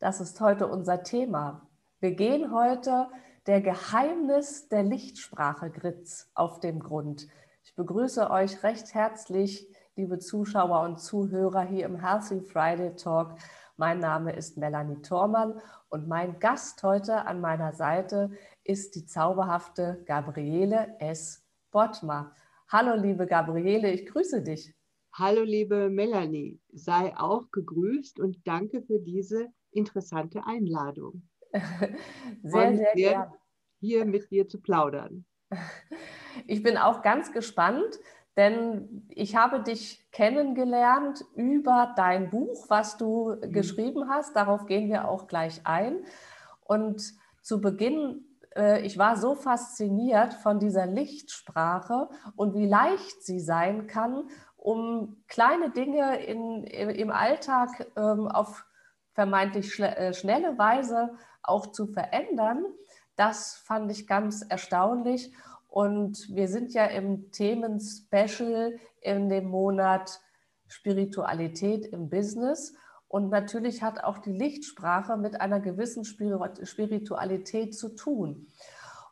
Das ist heute unser Thema. Wir gehen heute der Geheimnis der Lichtsprache Gritz auf den Grund. Ich begrüße euch recht herzlich, liebe Zuschauer und Zuhörer hier im Healthy Friday Talk. Mein Name ist Melanie Thormann und mein Gast heute an meiner Seite ist die zauberhafte Gabriele S. Bottmer. Hallo, liebe Gabriele, ich grüße dich. Hallo, liebe Melanie, sei auch gegrüßt und danke für diese interessante Einladung. sehr, sehr gerne. Hier mit dir zu plaudern. Ich bin auch ganz gespannt, denn ich habe dich kennengelernt über dein Buch, was du mhm. geschrieben hast. Darauf gehen wir auch gleich ein. Und zu Beginn, äh, ich war so fasziniert von dieser Lichtsprache und wie leicht sie sein kann, um kleine Dinge in, im Alltag ähm, auf vermeintlich äh, schnelle Weise auch zu verändern. Das fand ich ganz erstaunlich. Und wir sind ja im Themen-Special in dem Monat Spiritualität im Business. Und natürlich hat auch die Lichtsprache mit einer gewissen Spiritualität zu tun.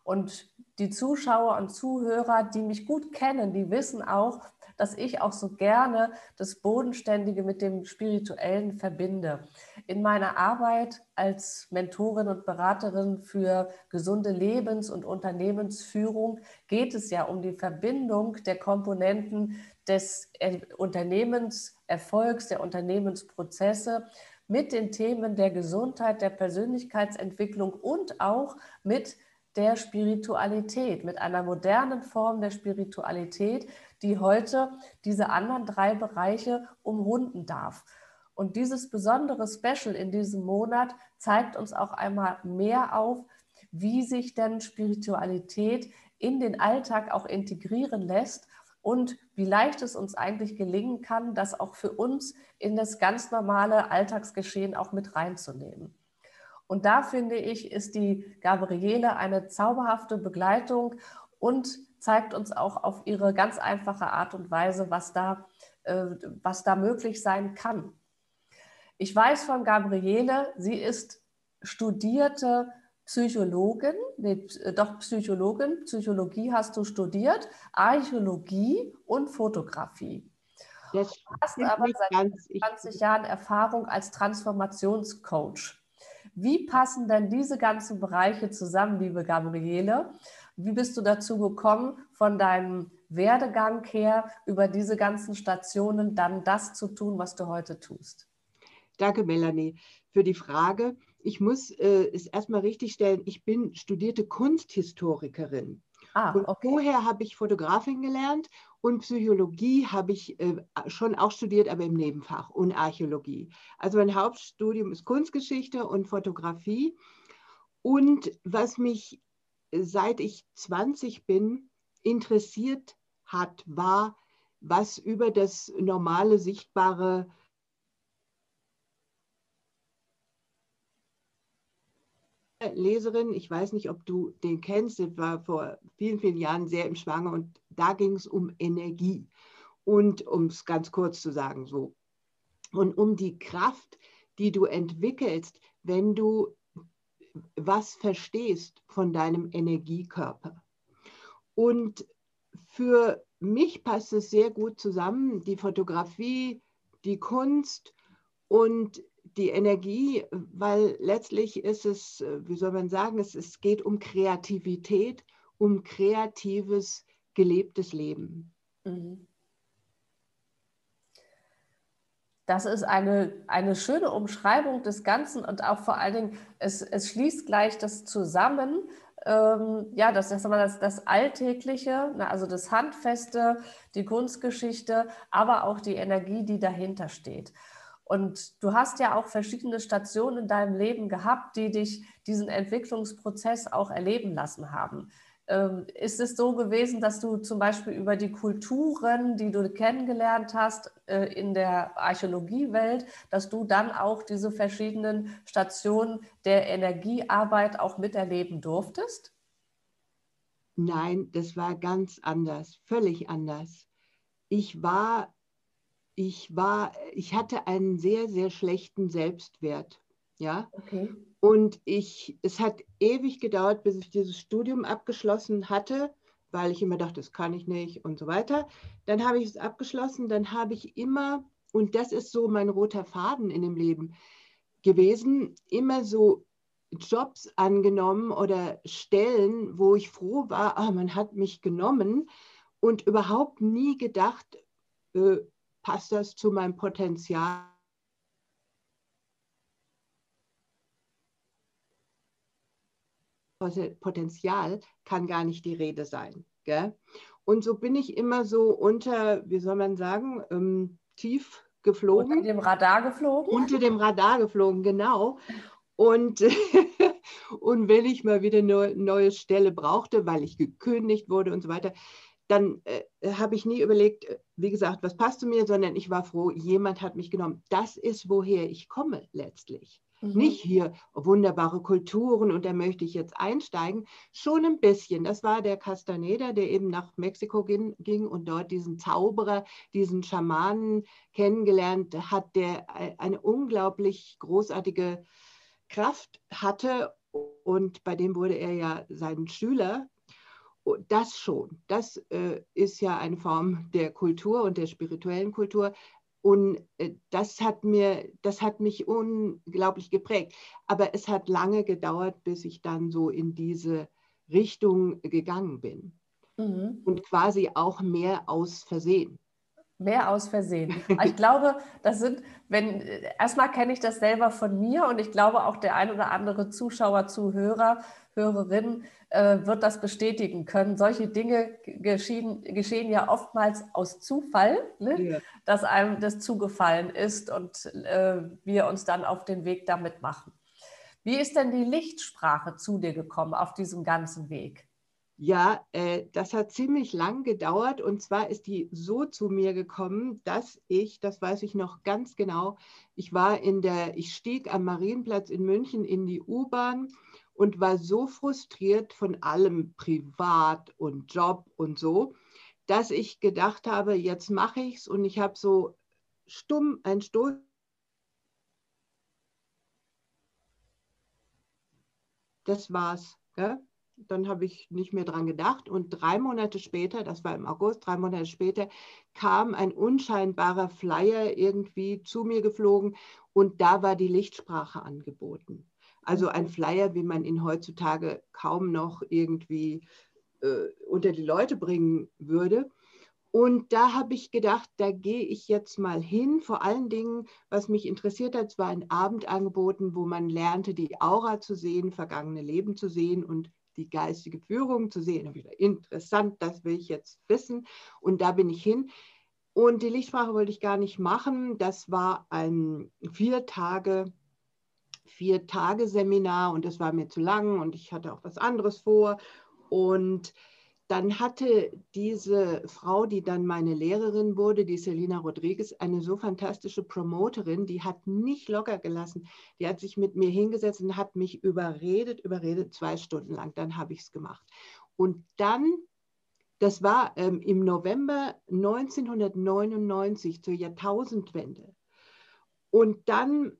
Und die Zuschauer und Zuhörer, die mich gut kennen, die wissen auch, dass ich auch so gerne das Bodenständige mit dem Spirituellen verbinde. In meiner Arbeit als Mentorin und Beraterin für gesunde Lebens- und Unternehmensführung geht es ja um die Verbindung der Komponenten des Unternehmenserfolgs, der Unternehmensprozesse mit den Themen der Gesundheit, der Persönlichkeitsentwicklung und auch mit der Spiritualität, mit einer modernen Form der Spiritualität, die heute diese anderen drei Bereiche umrunden darf. Und dieses besondere Special in diesem Monat zeigt uns auch einmal mehr auf, wie sich denn Spiritualität in den Alltag auch integrieren lässt und wie leicht es uns eigentlich gelingen kann, das auch für uns in das ganz normale Alltagsgeschehen auch mit reinzunehmen. Und da finde ich, ist die Gabriele eine zauberhafte Begleitung und zeigt uns auch auf ihre ganz einfache Art und Weise, was da, äh, was da möglich sein kann. Ich weiß von Gabriele, sie ist studierte Psychologin, nee, äh, doch Psychologin, Psychologie hast du studiert, Archäologie und Fotografie. Das du hast aber seit 20 Jahren Erfahrung als Transformationscoach. Wie passen denn diese ganzen Bereiche zusammen, liebe Gabriele? Wie bist du dazu gekommen, von deinem Werdegang her über diese ganzen Stationen dann das zu tun, was du heute tust? Danke, Melanie, für die Frage. Ich muss äh, es erstmal richtigstellen, ich bin studierte Kunsthistorikerin. Ah, okay. Und vorher habe ich Fotografin gelernt und Psychologie habe ich äh, schon auch studiert, aber im Nebenfach und Archäologie. Also mein Hauptstudium ist Kunstgeschichte und Fotografie. Und was mich seit ich 20 bin interessiert hat, war, was über das normale, sichtbare Leserin, ich weiß nicht, ob du den kennst, das war vor vielen, vielen Jahren sehr im Schwange und da ging es um Energie. Und um es ganz kurz zu sagen, so. Und um die Kraft, die du entwickelst, wenn du was verstehst von deinem Energiekörper. Und für mich passt es sehr gut zusammen, die Fotografie, die Kunst und die Energie, weil letztlich ist es, wie soll man sagen, es, es geht um Kreativität, um kreatives, gelebtes Leben. Mhm. Das ist eine, eine schöne Umschreibung des Ganzen und auch vor allen Dingen, es, es schließt gleich das zusammen, ähm, ja, das, das, das, das Alltägliche, also das Handfeste, die Kunstgeschichte, aber auch die Energie, die dahinter steht. Und du hast ja auch verschiedene Stationen in deinem Leben gehabt, die dich diesen Entwicklungsprozess auch erleben lassen haben. Ähm, ist es so gewesen, dass du zum Beispiel über die Kulturen, die du kennengelernt hast äh, in der Archäologiewelt, dass du dann auch diese verschiedenen Stationen der Energiearbeit auch miterleben durftest? Nein, das war ganz anders, völlig anders. Ich war, ich war, ich hatte einen sehr, sehr schlechten Selbstwert. Ja. Okay. Und ich, es hat ewig gedauert, bis ich dieses Studium abgeschlossen hatte, weil ich immer dachte, das kann ich nicht und so weiter. Dann habe ich es abgeschlossen, dann habe ich immer, und das ist so mein roter Faden in dem Leben gewesen, immer so Jobs angenommen oder Stellen, wo ich froh war, ah, man hat mich genommen und überhaupt nie gedacht, äh, passt das zu meinem Potenzial? Potenzial kann gar nicht die Rede sein. Gell? Und so bin ich immer so unter, wie soll man sagen, ähm, tief geflogen. Unter dem Radar geflogen? Unter dem Radar geflogen, genau. Und, und wenn ich mal wieder eine neue Stelle brauchte, weil ich gekündigt wurde und so weiter, dann äh, habe ich nie überlegt, äh, wie gesagt, was passt zu mir, sondern ich war froh, jemand hat mich genommen. Das ist, woher ich komme letztlich. Mhm. Nicht hier wunderbare Kulturen und da möchte ich jetzt einsteigen. Schon ein bisschen. Das war der Castaneda, der eben nach Mexiko ging, ging und dort diesen Zauberer, diesen Schamanen kennengelernt hat, der eine unglaublich großartige Kraft hatte und bei dem wurde er ja sein Schüler. Das schon, das äh, ist ja eine Form der Kultur und der spirituellen Kultur. Und äh, das hat mir, das hat mich unglaublich geprägt. Aber es hat lange gedauert, bis ich dann so in diese Richtung gegangen bin. Mhm. Und quasi auch mehr aus Versehen. Mehr aus Versehen. Ich glaube, das sind, wenn, erstmal kenne ich das selber von mir und ich glaube auch der ein oder andere Zuschauer, Zuhörer, Hörerin äh, wird das bestätigen können. Solche Dinge geschehen, geschehen ja oftmals aus Zufall, ne? ja. dass einem das zugefallen ist und äh, wir uns dann auf den Weg damit machen. Wie ist denn die Lichtsprache zu dir gekommen auf diesem ganzen Weg? Ja, äh, das hat ziemlich lang gedauert und zwar ist die so zu mir gekommen, dass ich, das weiß ich noch ganz genau, ich war in der, ich stieg am Marienplatz in München in die U-Bahn und war so frustriert von allem privat und Job und so, dass ich gedacht habe, jetzt mache ich es und ich habe so stumm ein Stoß das war's. Gell? Dann habe ich nicht mehr dran gedacht. Und drei Monate später, das war im August, drei Monate später, kam ein unscheinbarer Flyer irgendwie zu mir geflogen und da war die Lichtsprache angeboten. Also ein Flyer, wie man ihn heutzutage kaum noch irgendwie äh, unter die Leute bringen würde. Und da habe ich gedacht, da gehe ich jetzt mal hin. Vor allen Dingen, was mich interessiert hat, war ein Abend angeboten, wo man lernte, die Aura zu sehen, vergangene Leben zu sehen und die geistige Führung zu sehen. Wieder interessant, das will ich jetzt wissen. Und da bin ich hin. Und die Lichtsprache wollte ich gar nicht machen. Das war ein vier Tage, vier Tage Seminar und das war mir zu lang und ich hatte auch was anderes vor. Und dann hatte diese Frau, die dann meine Lehrerin wurde, die Selina Rodriguez, eine so fantastische Promoterin, die hat nicht locker gelassen. Die hat sich mit mir hingesetzt und hat mich überredet, überredet, zwei Stunden lang. Dann habe ich es gemacht. Und dann, das war ähm, im November 1999 zur Jahrtausendwende. Und dann,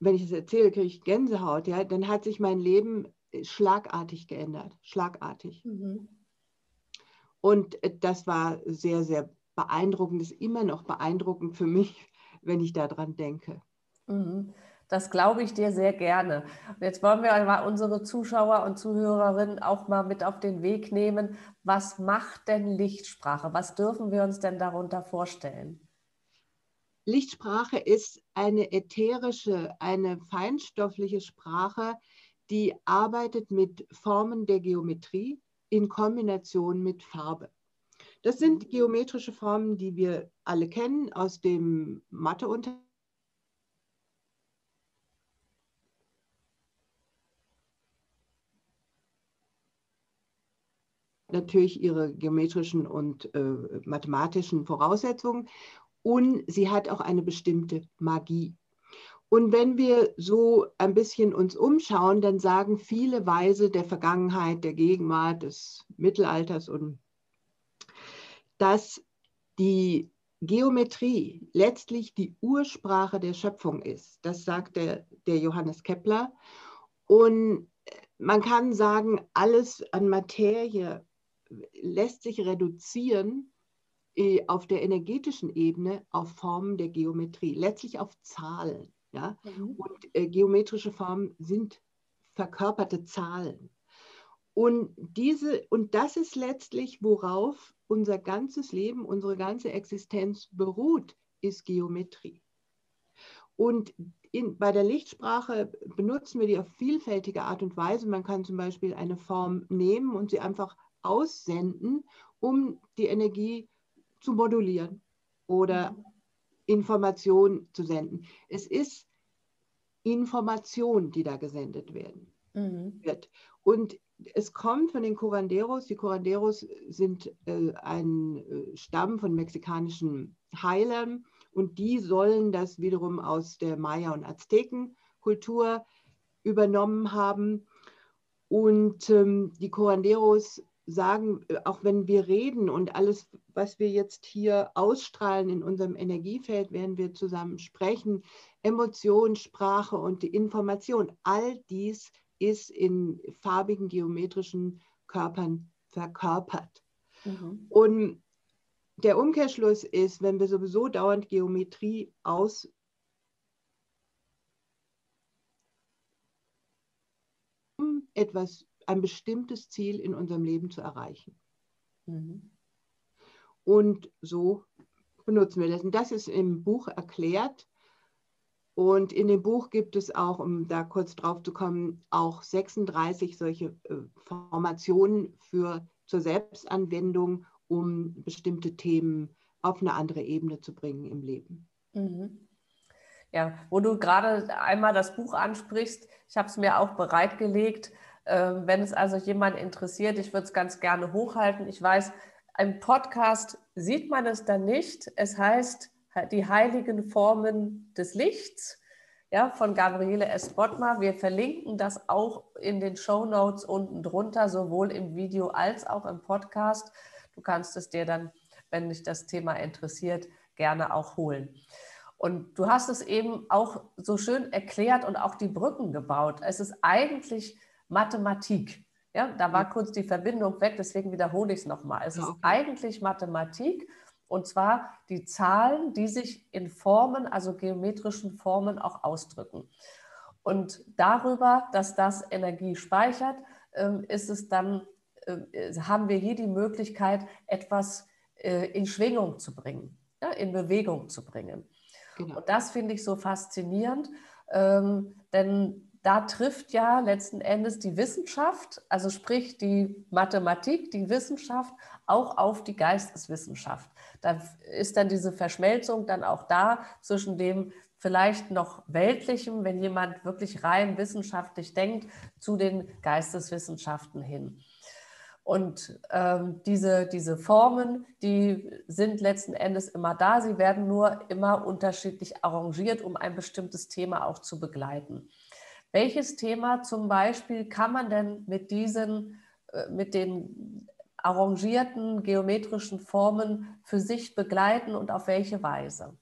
wenn ich das erzähle, kriege ich Gänsehaut. Ja, dann hat sich mein Leben schlagartig geändert, schlagartig. Mhm. Und äh, das war sehr, sehr beeindruckend, ist immer noch beeindruckend für mich, wenn ich daran denke. Mhm. Das glaube ich dir sehr gerne. Und jetzt wollen wir mal unsere Zuschauer und Zuhörerinnen auch mal mit auf den Weg nehmen. Was macht denn Lichtsprache? Was dürfen wir uns denn darunter vorstellen? Lichtsprache ist eine ätherische, eine feinstoffliche Sprache, die arbeitet mit Formen der Geometrie in Kombination mit Farbe. Das sind mhm. geometrische Formen, die wir alle kennen aus dem Matheunterricht. natürlich ihre geometrischen und äh, mathematischen Voraussetzungen und sie hat auch eine bestimmte Magie. Und wenn wir so ein bisschen uns umschauen, dann sagen viele Weise der Vergangenheit, der Gegenwart, des Mittelalters und dass die Geometrie letztlich die Ursprache der Schöpfung ist. Das sagt der, der Johannes Kepler. Und man kann sagen, alles an Materie lässt sich reduzieren äh, auf der energetischen Ebene auf Formen der Geometrie, letztlich auf Zahlen. Ja? Mhm. Und äh, geometrische Formen sind verkörperte Zahlen. Und, diese, und das ist letztlich, worauf unser ganzes Leben, unsere ganze Existenz beruht, ist Geometrie. Und in, bei der Lichtsprache benutzen wir die auf vielfältige Art und Weise. Man kann zum Beispiel eine Form nehmen und sie einfach aussenden, um die Energie zu modulieren oder mhm. Information zu senden. Es ist Information, die da gesendet werden, mhm. wird. Und es kommt von den Curanderos. Die Curanderos sind äh, ein äh, Stamm von mexikanischen Heilern und die sollen das wiederum aus der Maya- und Aztekenkultur übernommen haben. Und ähm, die Curanderos sagen, äh, auch wenn wir reden und alles, was wir jetzt hier ausstrahlen in unserem Energiefeld, werden wir zusammen sprechen, Emotion, Sprache und die Information, all dies ist in farbigen geometrischen Körpern verkörpert. Mhm. Und der Umkehrschluss ist, wenn wir sowieso dauernd Geometrie aus etwas, ein bestimmtes Ziel in unserem Leben zu erreichen. Mhm. Und so benutzen wir das. Und das ist im Buch erklärt. Und in dem Buch gibt es auch, um da kurz drauf zu kommen, auch 36 solche äh, Formationen für, zur Selbstanwendung, um bestimmte Themen auf eine andere Ebene zu bringen im Leben. Mhm. Ja, wo du gerade einmal das Buch ansprichst, ich habe es mir auch bereitgelegt. Äh, wenn es also jemand interessiert, ich würde es ganz gerne hochhalten. Ich weiß, im Podcast sieht man es dann nicht. Es heißt die heiligen Formen des Lichts ja, von Gabriele S. Bottmar. Wir verlinken das auch in den Show Notes unten drunter, sowohl im Video als auch im Podcast. Du kannst es dir dann, wenn dich das Thema interessiert, gerne auch holen. Und du hast es eben auch so schön erklärt und auch die Brücken gebaut. Es ist eigentlich Mathematik. Ja, da war kurz die Verbindung weg, deswegen wiederhole ich es nochmal. Es ist okay. eigentlich Mathematik und zwar die Zahlen, die sich in Formen, also geometrischen Formen auch ausdrücken. Und darüber, dass das Energie speichert, ähm, ist es dann, äh, haben wir hier die Möglichkeit, etwas äh, in Schwingung zu bringen, in Bewegung zu bringen. Genau. Und das finde ich so faszinierend, ähm, denn da trifft ja letzten Endes die Wissenschaft, also sprich die Mathematik, die Wissenschaft, auch auf die Geisteswissenschaft. Da ist dann diese Verschmelzung dann auch da zwischen dem vielleicht noch weltlichem, wenn jemand wirklich rein wissenschaftlich denkt, zu den Geisteswissenschaften hin. Und ähm, diese, diese Formen, die sind letzten Endes immer da. Sie werden nur immer unterschiedlich arrangiert, um ein bestimmtes Thema auch zu begleiten. Welches Thema zum Beispiel kann man denn mit diesen, äh, mit den arrangierten geometrischen Formen für sich begleiten und auf welche Weise?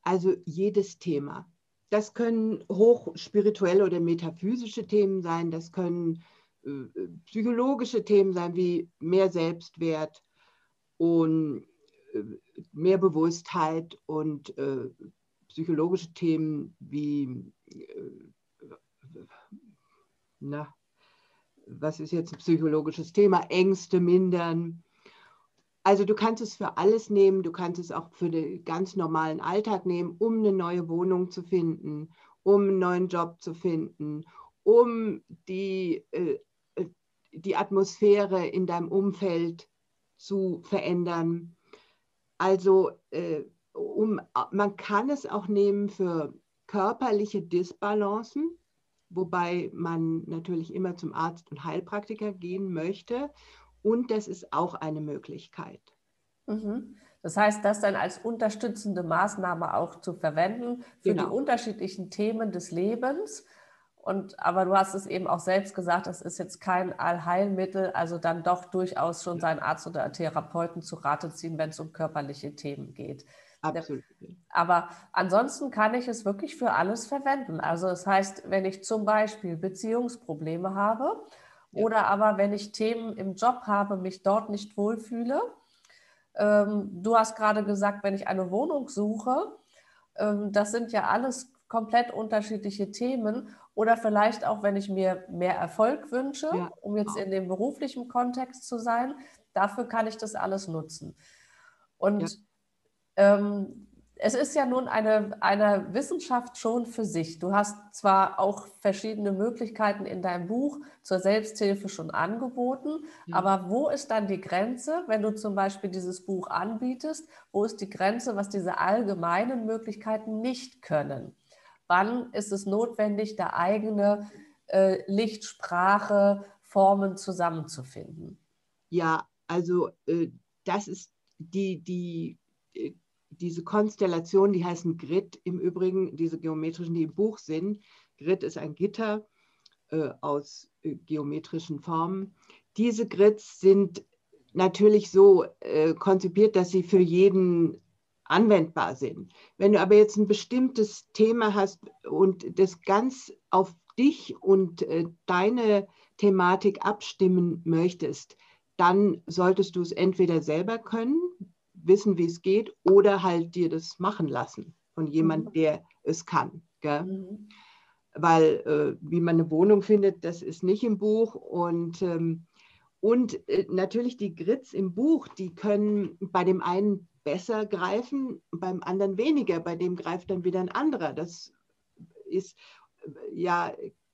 Also jedes Thema. Das können hochspirituelle oder metaphysische Themen sein, das können äh, psychologische Themen sein wie mehr Selbstwert und äh, mehr Bewusstheit und äh, psychologische Themen wie, na, was ist jetzt ein psychologisches Thema? Ängste mindern. Also du kannst es für alles nehmen, du kannst es auch für den ganz normalen Alltag nehmen, um eine neue Wohnung zu finden, um einen neuen Job zu finden, um die, äh, die Atmosphäre in deinem Umfeld zu verändern. Also äh, um, man kann es auch nehmen für körperliche Disbalancen, wobei man natürlich immer zum Arzt und Heilpraktiker gehen möchte, Und das ist auch eine Möglichkeit. Mhm. Das heißt, das dann als unterstützende Maßnahme auch zu verwenden für genau. die unterschiedlichen Themen des Lebens. Und, aber du hast es eben auch selbst gesagt, es ist jetzt kein Allheilmittel, also dann doch durchaus schon seinen Arzt oder Therapeuten zu Rate ziehen, wenn es um körperliche Themen geht. Absolut. Aber ansonsten kann ich es wirklich für alles verwenden. Also das heißt, wenn ich zum Beispiel Beziehungsprobleme habe ja. oder aber wenn ich Themen im Job habe, mich dort nicht wohlfühle. Ähm, du hast gerade gesagt, wenn ich eine Wohnung suche, ähm, das sind ja alles komplett unterschiedliche Themen. Oder vielleicht auch, wenn ich mir mehr Erfolg wünsche, ja. um jetzt in dem beruflichen Kontext zu sein, dafür kann ich das alles nutzen. Und ja. Ähm, es ist ja nun eine, eine Wissenschaft schon für sich. Du hast zwar auch verschiedene Möglichkeiten in deinem Buch zur Selbsthilfe schon angeboten, ja. aber wo ist dann die Grenze, wenn du zum Beispiel dieses Buch anbietest? Wo ist die Grenze, was diese allgemeinen Möglichkeiten nicht können? wann ist es notwendig, da eigene äh, Lichtsprache, Formen zusammenzufinden? Ja, also äh, das ist die, die, äh, diese Konstellation, die heißen Grid im Übrigen, diese geometrischen, die im Buch sind. Grid ist ein Gitter äh, aus äh, geometrischen Formen. Diese Grids sind natürlich so äh, konzipiert, dass sie für jeden anwendbar sind. Wenn du aber jetzt ein bestimmtes Thema hast und das ganz auf dich und äh, deine Thematik abstimmen möchtest, dann solltest du es entweder selber können, wissen, wie es geht, oder halt dir das machen lassen von jemand, mhm. der es kann. Mhm. Weil äh, wie man eine Wohnung findet, das ist nicht im Buch. Und, ähm, und äh, natürlich die Grids im Buch, die können bei dem einen besser greifen, beim anderen weniger. Bei dem greift dann wieder ein anderer. Das ist, ja,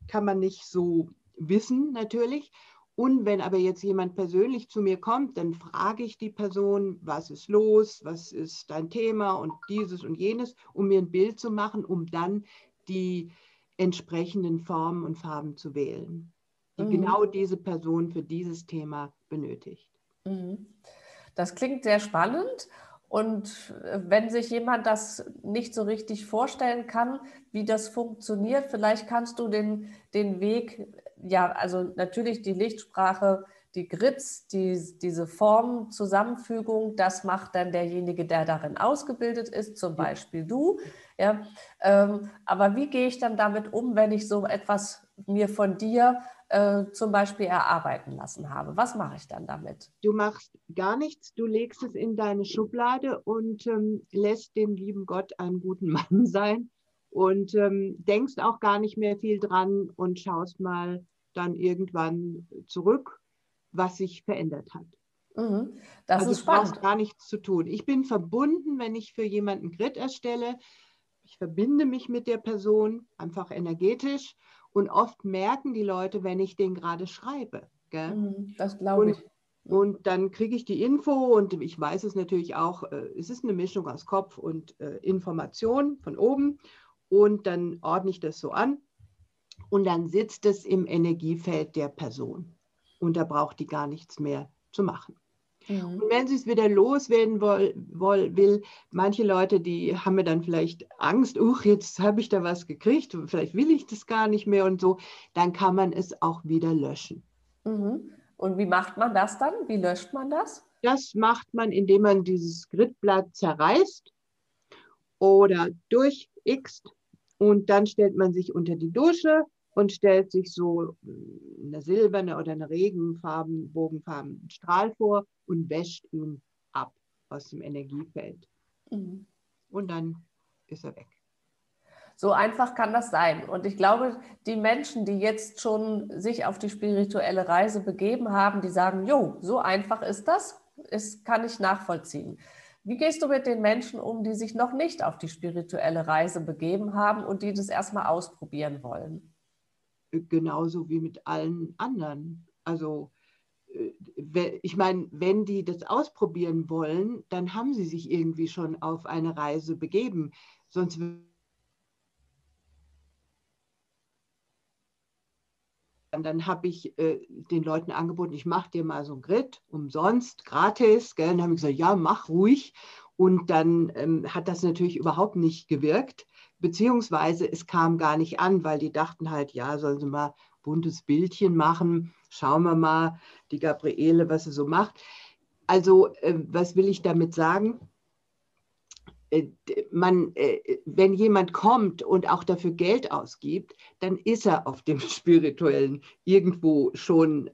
kann man nicht so wissen natürlich. Und wenn aber jetzt jemand persönlich zu mir kommt, dann frage ich die Person, was ist los, was ist dein Thema und dieses und jenes, um mir ein Bild zu machen, um dann die entsprechenden Formen und Farben zu wählen, die mhm. genau diese Person für dieses Thema benötigt. Mhm. Das klingt sehr spannend und äh, wenn sich jemand das nicht so richtig vorstellen kann, wie das funktioniert, vielleicht kannst du den, den Weg, ja, also natürlich die Lichtsprache, die Grids, die, diese Formzusammenfügung, das macht dann derjenige, der darin ausgebildet ist, zum Beispiel du. Ja, ähm, aber wie gehe ich dann damit um, wenn ich so etwas mir von dir äh, zum Beispiel erarbeiten lassen habe. Was mache ich dann damit? Du machst gar nichts, du legst es in deine Schublade und ähm, lässt den lieben Gott einen guten Mann sein und ähm, denkst auch gar nicht mehr viel dran und schaust mal dann irgendwann zurück, was sich verändert hat. Mhm. Das also ist spannend. Du brauchst gar nichts zu tun. Ich bin verbunden, wenn ich für jemanden Grid erstelle. Ich verbinde mich mit der Person einfach energetisch und oft merken die Leute, wenn ich den gerade schreibe. Gell? Mhm, das glaube ich. Und dann kriege ich die Info und ich weiß es natürlich auch, äh, es ist eine Mischung aus Kopf und äh, Information von oben. Und dann ordne ich das so an und dann sitzt es im Energiefeld der Person. Und da braucht die gar nichts mehr zu machen. Mhm. Und wenn sie es wieder loswerden woll, woll, will, manche Leute, die haben mir dann vielleicht Angst, uch, jetzt habe ich da was gekriegt, vielleicht will ich das gar nicht mehr und so, dann kann man es auch wieder löschen. Mhm. Und wie macht man das dann? Wie löscht man das? Das macht man, indem man dieses Gridblatt zerreißt oder durchxt und dann stellt man sich unter die Dusche und stellt sich so hm, eine silberne oder eine regenfarben, bogenfarben Strahl vor und wäscht ihn ab aus dem Energiefeld. Mhm. Und dann ist er weg. So einfach kann das sein. Und ich glaube, die Menschen, die jetzt schon sich auf die spirituelle Reise begeben haben, die sagen, jo, so einfach ist das, das kann ich nachvollziehen. Wie gehst du mit den Menschen um, die sich noch nicht auf die spirituelle Reise begeben haben und die das erstmal ausprobieren wollen? Genauso wie mit allen anderen. Also äh, ich meine, wenn die das ausprobieren wollen, dann haben sie sich irgendwie schon auf eine Reise begeben. Sonst dann habe ich äh, den Leuten angeboten, ich mache dir mal so ein Grid umsonst, gratis. Gell? Dann habe ich gesagt, ja, mach ruhig. Und dann ähm, hat das natürlich überhaupt nicht gewirkt, beziehungsweise es kam gar nicht an, weil die dachten halt, ja, sollen sie mal buntes Bildchen machen, schauen wir mal, die Gabriele, was sie so macht. Also, äh, was will ich damit sagen? Äh, man, äh, wenn jemand kommt und auch dafür Geld ausgibt, dann ist er auf dem spirituellen irgendwo schon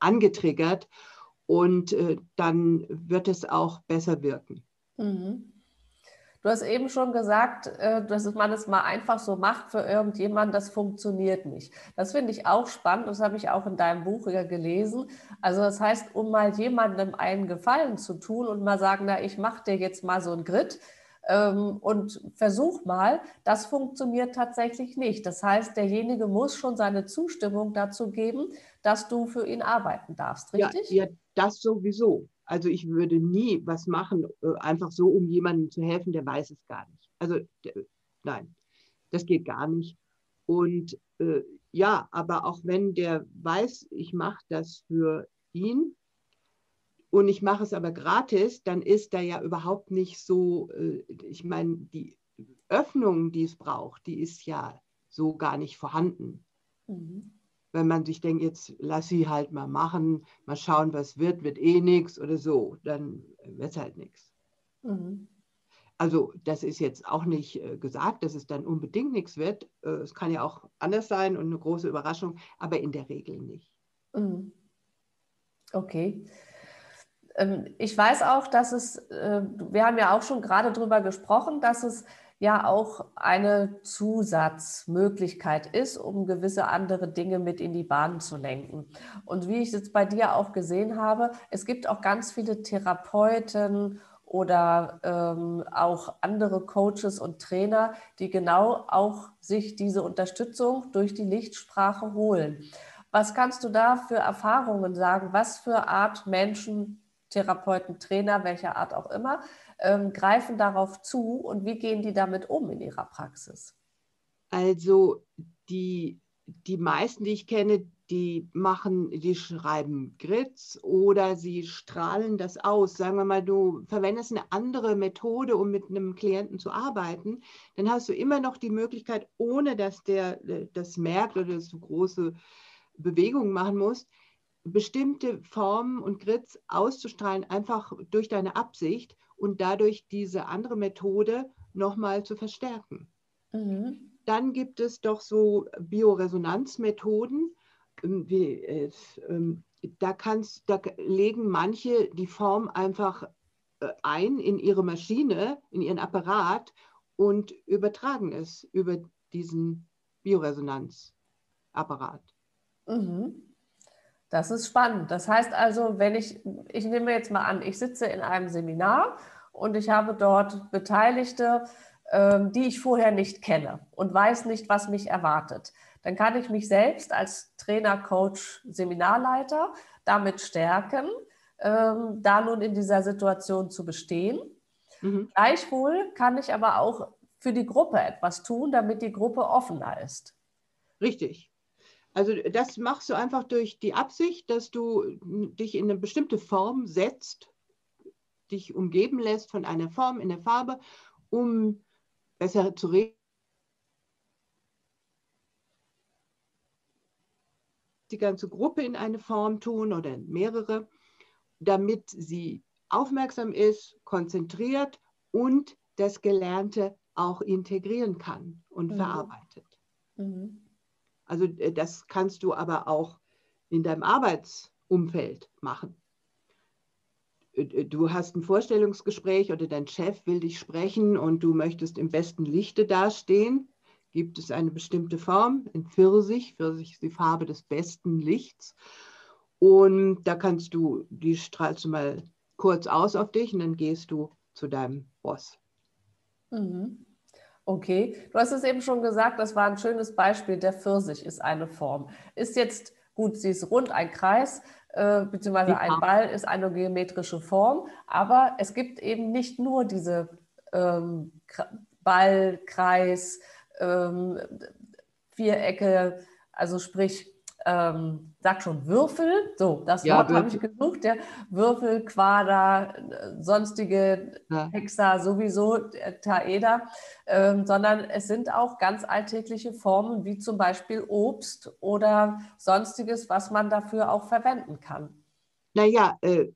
angetriggert und dann wird es auch besser wirken. Mhm. Du hast eben schon gesagt, dass man es mal einfach so macht für irgendjemanden, das funktioniert nicht. Das finde ich auch spannend, das habe ich auch in deinem Buch gelesen. Also das heißt, um mal jemandem einen Gefallen zu tun und mal sagen, na, ich mache dir jetzt mal so ein Grid, ähm, und versuch mal, das funktioniert tatsächlich nicht. Das heißt, derjenige muss schon seine Zustimmung dazu geben, dass du für ihn arbeiten darfst, richtig? Ja, ja das sowieso. Also ich würde nie was machen, äh, einfach so, um jemandem zu helfen, der weiß es gar nicht. Also nein, das geht gar nicht. Und äh, ja, aber auch wenn der weiß, ich mache das für ihn, und ich mache es aber gratis, dann ist da ja überhaupt nicht so, äh, ich meine, die Öffnung, die es braucht, die ist ja so gar nicht vorhanden. Mhm. Wenn man sich denkt, jetzt lass sie halt mal machen, mal schauen, was wird, wird eh nichts oder so, dann wird es halt nichts. Mhm. Also das ist jetzt auch nicht äh, gesagt, dass es dann unbedingt nichts wird. Äh, es kann ja auch anders sein und eine große Überraschung, aber in der Regel nicht. Mhm. Okay. Ähm, ich weiß auch, dass es, äh, wir haben ja auch schon gerade darüber gesprochen, dass es ja auch eine Zusatzmöglichkeit ist, um gewisse andere Dinge mit in die Bahn zu lenken. Und wie ich es bei dir auch gesehen habe, es gibt auch ganz viele Therapeuten oder ähm, auch andere Coaches und Trainer, die genau auch sich diese Unterstützung durch die Lichtsprache holen. Was kannst du da für Erfahrungen sagen? Was für Art Menschen Therapeuten, Trainer, welcher Art auch immer, ähm, greifen darauf zu und wie gehen die damit um in ihrer Praxis? Also die, die meisten, die ich kenne, die machen, die schreiben Grids oder sie strahlen das aus. Sagen wir mal, du verwendest eine andere Methode, um mit einem Klienten zu arbeiten, dann hast du immer noch die Möglichkeit, ohne dass der das merkt oder dass du große Bewegungen machen musst, bestimmte Formen und Grids auszustrahlen, einfach durch deine Absicht und dadurch diese andere Methode nochmal zu verstärken. Mhm. Dann gibt es doch so Bioresonanzmethoden. Ähm, wie, äh, äh, da, kannst, da legen manche die Form einfach äh, ein in ihre Maschine, in ihren Apparat und übertragen es über diesen Bioresonanzapparat. Mhm. Das ist spannend. Das heißt also, wenn ich, ich nehme jetzt mal an, ich sitze in einem Seminar und ich habe dort Beteiligte, ähm, die ich vorher nicht kenne und weiß nicht, was mich erwartet. Dann kann ich mich selbst als Trainer, Coach, Seminarleiter damit stärken, ähm, da nun in dieser Situation zu bestehen. Mhm. Gleichwohl kann ich aber auch für die Gruppe etwas tun, damit die Gruppe offener ist. Richtig. Also das machst du einfach durch die Absicht, dass du dich in eine bestimmte Form setzt, dich umgeben lässt von einer Form in der Farbe, um besser zu reden. Die ganze Gruppe in eine Form tun oder mehrere, damit sie aufmerksam ist, konzentriert und das Gelernte auch integrieren kann und mhm. verarbeitet. Mhm. Also äh, das kannst du aber auch in deinem Arbeitsumfeld machen. Äh, äh, du hast ein Vorstellungsgespräch oder dein Chef will dich sprechen und du möchtest im besten Lichte dastehen. Gibt es eine bestimmte Form in Pfirsich? Pfirsich ist die Farbe des besten Lichts. Und da kannst du, die strahlst du mal kurz aus auf dich und dann gehst du zu deinem Boss. Mhm. Okay, du hast es eben schon gesagt, das war ein schönes Beispiel. Der Pfirsich ist eine Form. Ist jetzt gut, sie ist rund, ein Kreis, äh, beziehungsweise ja. ein Ball ist eine geometrische Form, aber es gibt eben nicht nur diese ähm, Ball, Kreis, ähm, Vierecke, also sprich ähm, sag schon Würfel, so, das ja, Wort habe ich gesucht, der Würfel, Quader, sonstige ja. Hexa sowieso, Taeda, ähm, sondern es sind auch ganz alltägliche Formen, wie zum Beispiel Obst oder sonstiges, was man dafür auch verwenden kann. Naja, äh,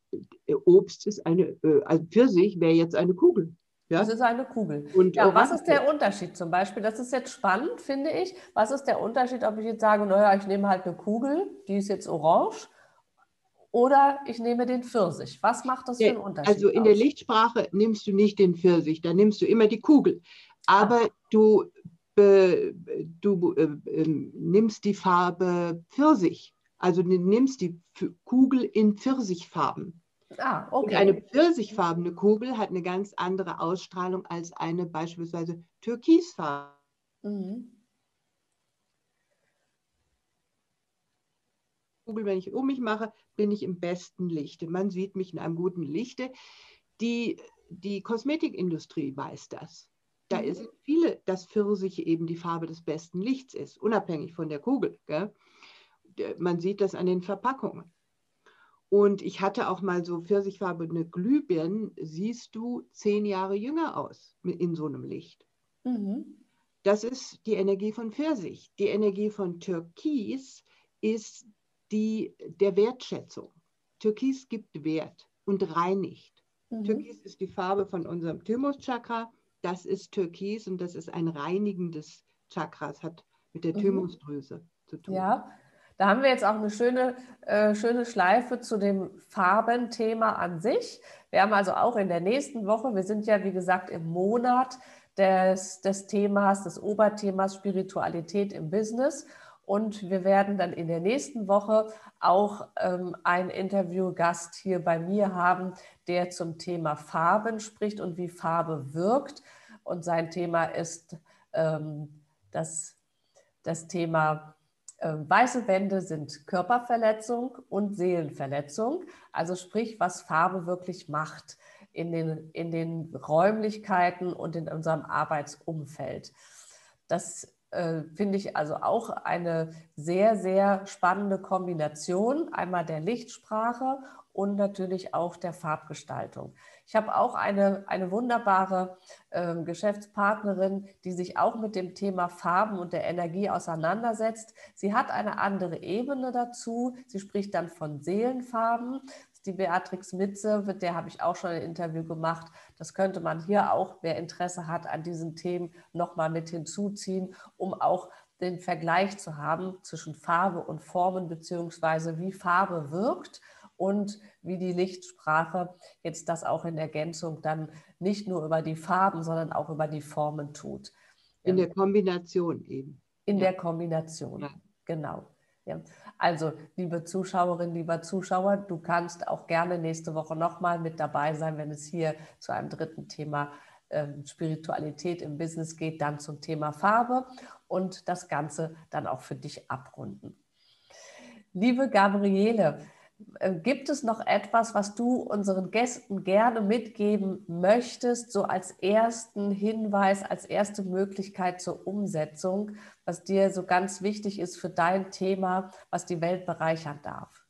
Obst ist eine, äh, also Pfirsich wäre jetzt eine Kugel. Ja? Das ist eine Kugel. Und ja, was ist der Unterschied zum Beispiel? Das ist jetzt spannend, finde ich. Was ist der Unterschied, ob ich jetzt sage, naja, ich nehme halt eine Kugel, die ist jetzt orange, oder ich nehme den Pfirsich. Was macht das für einen Unterschied? Also in aus? der Lichtsprache nimmst du nicht den Pfirsich, da nimmst du immer die Kugel. Aber ah. du, äh, du äh, nimmst die Farbe Pfirsich. Also du nimmst die Kugel in Pfirsichfarben. Ah, okay. Und eine pfirsichfarbene Kugel hat eine ganz andere Ausstrahlung als eine beispielsweise türkisfarben. Mhm. Kugel, wenn ich um mich mache, bin ich im besten Lichte. Man sieht mich in einem guten Lichte. Die, die Kosmetikindustrie weiß das. Da mhm. ist viele, dass Pfirsich eben die Farbe des besten Lichts ist, unabhängig von der Kugel. Gell? Man sieht das an den Verpackungen. Und ich hatte auch mal so pfirsichfarbene Glühbirnen, siehst du zehn Jahre jünger aus in so einem Licht. Mhm. Das ist die Energie von Pfirsich. Die Energie von Türkis ist die der Wertschätzung. Türkis gibt Wert und reinigt. Mhm. Türkis ist die Farbe von unserem Thymus-Chakra. Das ist Türkis und das ist ein reinigendes Chakra. Es hat mit der mhm. Thymusdrüse zu tun. Ja, da haben wir jetzt auch eine schöne, äh, schöne Schleife zu dem Farbenthema an sich. Wir haben also auch in der nächsten Woche, wir sind ja wie gesagt im Monat des, des Themas, des Oberthemas Spiritualität im Business. Und wir werden dann in der nächsten Woche auch ähm, einen Interviewgast hier bei mir haben, der zum Thema Farben spricht und wie Farbe wirkt. Und sein Thema ist ähm, das, das Thema weiße Wände sind Körperverletzung und Seelenverletzung, also sprich, was Farbe wirklich macht in den, in den Räumlichkeiten und in unserem Arbeitsumfeld. Das äh, finde ich also auch eine sehr, sehr spannende Kombination, einmal der Lichtsprache und natürlich auch der Farbgestaltung. Ich habe auch eine, eine wunderbare äh, Geschäftspartnerin, die sich auch mit dem Thema Farben und der Energie auseinandersetzt. Sie hat eine andere Ebene dazu. Sie spricht dann von Seelenfarben. Die Beatrix Mitze, mit der habe ich auch schon ein Interview gemacht. Das könnte man hier auch, wer Interesse hat an diesen Themen, nochmal mit hinzuziehen, um auch den Vergleich zu haben zwischen Farbe und Formen, beziehungsweise wie Farbe wirkt und wie die Lichtsprache jetzt das auch in Ergänzung dann nicht nur über die Farben, sondern auch über die Formen tut. In der Kombination eben. In ja. der Kombination, ja. genau. Ja. Also, liebe Zuschauerinnen, lieber Zuschauer, du kannst auch gerne nächste Woche nochmal mit dabei sein, wenn es hier zu einem dritten Thema ähm, Spiritualität im Business geht, dann zum Thema Farbe und das Ganze dann auch für dich abrunden. Liebe Gabriele, gibt es noch etwas, was du unseren Gästen gerne mitgeben möchtest, so als ersten Hinweis, als erste Möglichkeit zur Umsetzung, was dir so ganz wichtig ist für dein Thema, was die Welt bereichern darf?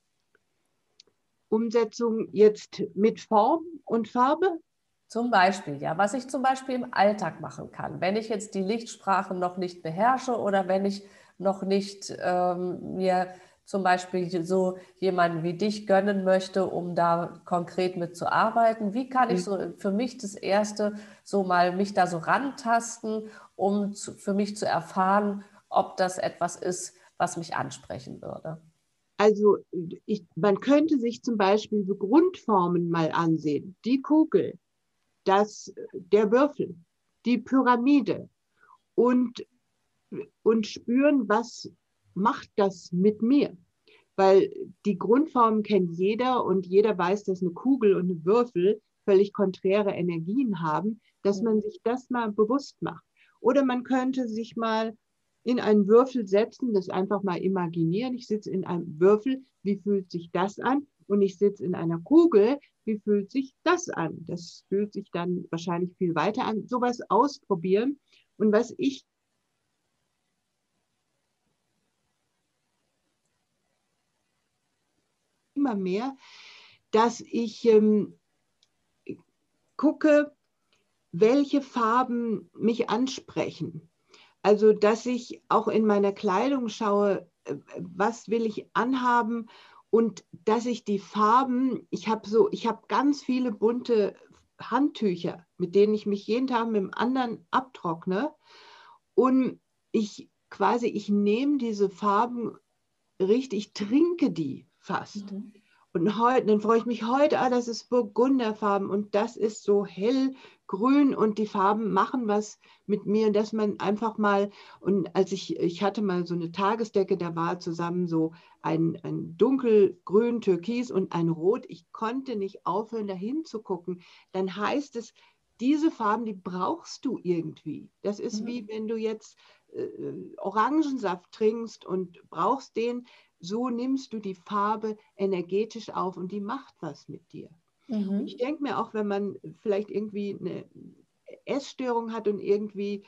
Umsetzung jetzt mit Form und Farbe? Zum Beispiel, ja, was ich zum Beispiel im Alltag machen kann, wenn ich jetzt die Lichtsprache noch nicht beherrsche oder wenn ich noch nicht ähm, mir zum Beispiel so jemanden wie dich gönnen möchte, um da konkret mit zu arbeiten? Wie kann ich mhm. so für mich das Erste so mal mich da so rantasten, um zu, für mich zu erfahren, ob das etwas ist, was mich ansprechen würde? Also ich, man könnte sich zum Beispiel so Grundformen mal ansehen. Die Kugel, das, der Würfel, die Pyramide und, und spüren, was macht das mit mir? Weil die Grundformen kennt jeder und jeder weiß, dass eine Kugel und ein Würfel völlig konträre Energien haben, dass man sich das mal bewusst macht. Oder man könnte sich mal in einen Würfel setzen, das einfach mal imaginieren. Ich sitze in einem Würfel, wie fühlt sich das an? Und ich sitze in einer Kugel, wie fühlt sich das an? Das fühlt sich dann wahrscheinlich viel weiter an. Sowas ausprobieren. Und was ich immer mehr, dass ich ähm, gucke, welche Farben mich ansprechen. Also, dass ich auch in meiner Kleidung schaue, äh, was will ich anhaben und dass ich die Farben, ich habe so, ich habe ganz viele bunte Handtücher, mit denen ich mich jeden Tag mit dem anderen abtrockne und ich quasi, ich nehme diese Farben richtig, trinke die fast. Mhm. Und heute, dann freue ich mich heute, ah, das ist Burgunderfarben und das ist so hellgrün und die Farben machen was mit mir, dass man einfach mal, und als ich, ich hatte mal so eine Tagesdecke, da war zusammen so ein, ein dunkelgrün, türkis und ein rot. Ich konnte nicht aufhören, dahin zu gucken. Dann heißt es, diese Farben, die brauchst du irgendwie. Das ist mhm. wie wenn du jetzt äh, Orangensaft trinkst und brauchst den, so nimmst du die Farbe energetisch auf und die macht was mit dir. Mhm. Ich denke mir auch, wenn man vielleicht irgendwie eine Essstörung hat und irgendwie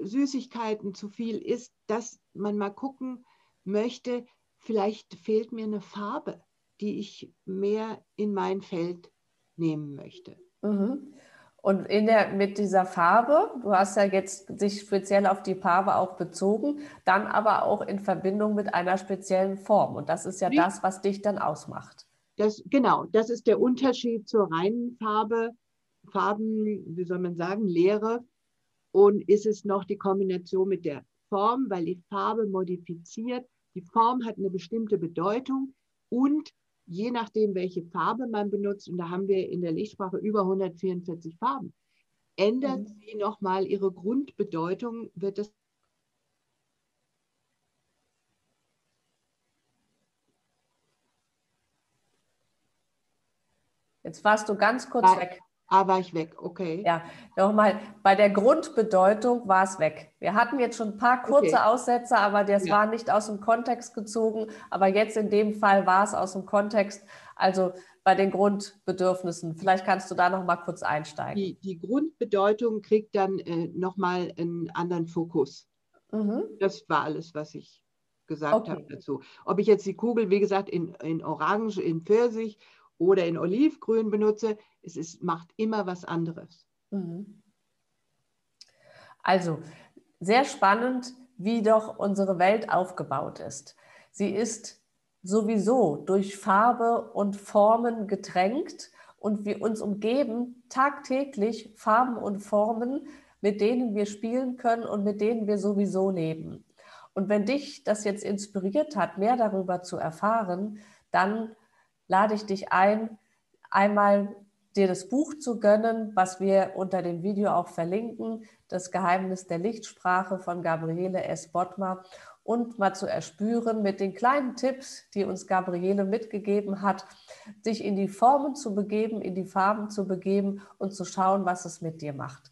Süßigkeiten zu viel isst, dass man mal gucken möchte, vielleicht fehlt mir eine Farbe, die ich mehr in mein Feld nehmen möchte. Mhm. Und in der, mit dieser Farbe, du hast ja jetzt sich speziell auf die Farbe auch bezogen, dann aber auch in Verbindung mit einer speziellen Form. Und das ist ja das, was dich dann ausmacht. Das, genau, das ist der Unterschied zur reinen Farbe. Farben, wie soll man sagen, Leere. Und ist es noch die Kombination mit der Form, weil die Farbe modifiziert. Die Form hat eine bestimmte Bedeutung und je nachdem, welche Farbe man benutzt, und da haben wir in der Lichtsprache über 144 Farben, ändert mhm. sie nochmal ihre Grundbedeutung, wird das Jetzt warst du ganz kurz war, weg. Ah, war ich weg, okay. Ja, nochmal, bei der Grundbedeutung war es weg. Wir hatten jetzt schon ein paar kurze okay. Aussätze, aber das ja. war nicht aus dem Kontext gezogen. Aber jetzt in dem Fall war es aus dem Kontext, also bei den Grundbedürfnissen. Vielleicht kannst du da nochmal kurz einsteigen. Die, die Grundbedeutung kriegt dann äh, nochmal einen anderen Fokus. Mhm. Das war alles, was ich gesagt okay. habe dazu. Ob ich jetzt die Kugel, wie gesagt, in, in Orange, in Pfirsich oder in Olivgrün benutze, es ist, macht immer was anderes. Mhm. Also, sehr spannend, wie doch unsere Welt aufgebaut ist. Sie ist sowieso durch Farbe und Formen getränkt und wir uns umgeben tagtäglich Farben und Formen, mit denen wir spielen können und mit denen wir sowieso leben. Und wenn dich das jetzt inspiriert hat, mehr darüber zu erfahren, dann lade ich dich ein, einmal dir das Buch zu gönnen, was wir unter dem Video auch verlinken, das Geheimnis der Lichtsprache von Gabriele S. Bottmer und mal zu erspüren mit den kleinen Tipps, die uns Gabriele mitgegeben hat, sich in die Formen zu begeben, in die Farben zu begeben und zu schauen, was es mit dir macht.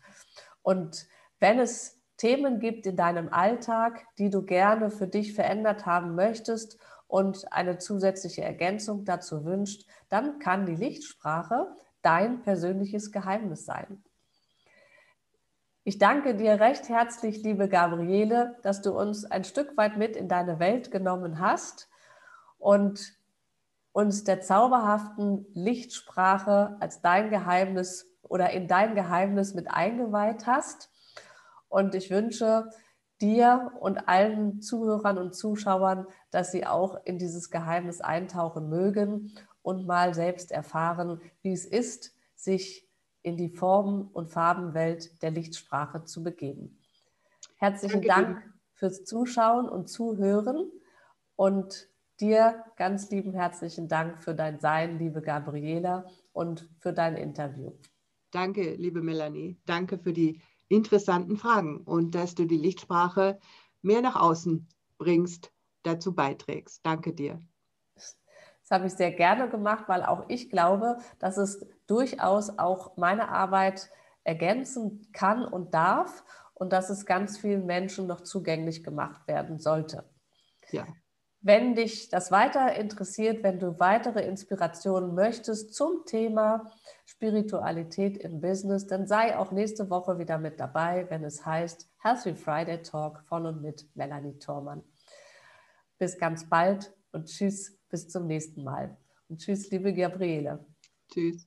Und wenn es Themen gibt in deinem Alltag, die du gerne für dich verändert haben möchtest und eine zusätzliche Ergänzung dazu wünscht, dann kann die Lichtsprache dein persönliches Geheimnis sein. Ich danke dir recht herzlich, liebe Gabriele, dass du uns ein Stück weit mit in deine Welt genommen hast und uns der zauberhaften Lichtsprache als dein Geheimnis oder in dein Geheimnis mit eingeweiht hast. Und ich wünsche dir und allen Zuhörern und Zuschauern, dass sie auch in dieses Geheimnis eintauchen mögen und mal selbst erfahren, wie es ist, sich in die Formen- und Farbenwelt der Lichtsprache zu begeben. Herzlichen Danke Dank fürs Zuschauen und Zuhören und dir ganz lieben herzlichen Dank für dein Sein, liebe Gabriela, und für dein Interview. Danke, liebe Melanie. Danke für die interessanten Fragen und dass du die Lichtsprache mehr nach außen bringst, dazu beiträgst. Danke dir. Das habe ich sehr gerne gemacht, weil auch ich glaube, dass es durchaus auch meine Arbeit ergänzen kann und darf und dass es ganz vielen Menschen noch zugänglich gemacht werden sollte. Ja. Wenn dich das weiter interessiert, wenn du weitere Inspirationen möchtest zum Thema Spiritualität im Business, dann sei auch nächste Woche wieder mit dabei, wenn es heißt Healthy Friday Talk von und mit Melanie Thormann. Bis ganz bald und tschüss bis zum nächsten Mal. Und tschüss, liebe Gabriele. Tschüss.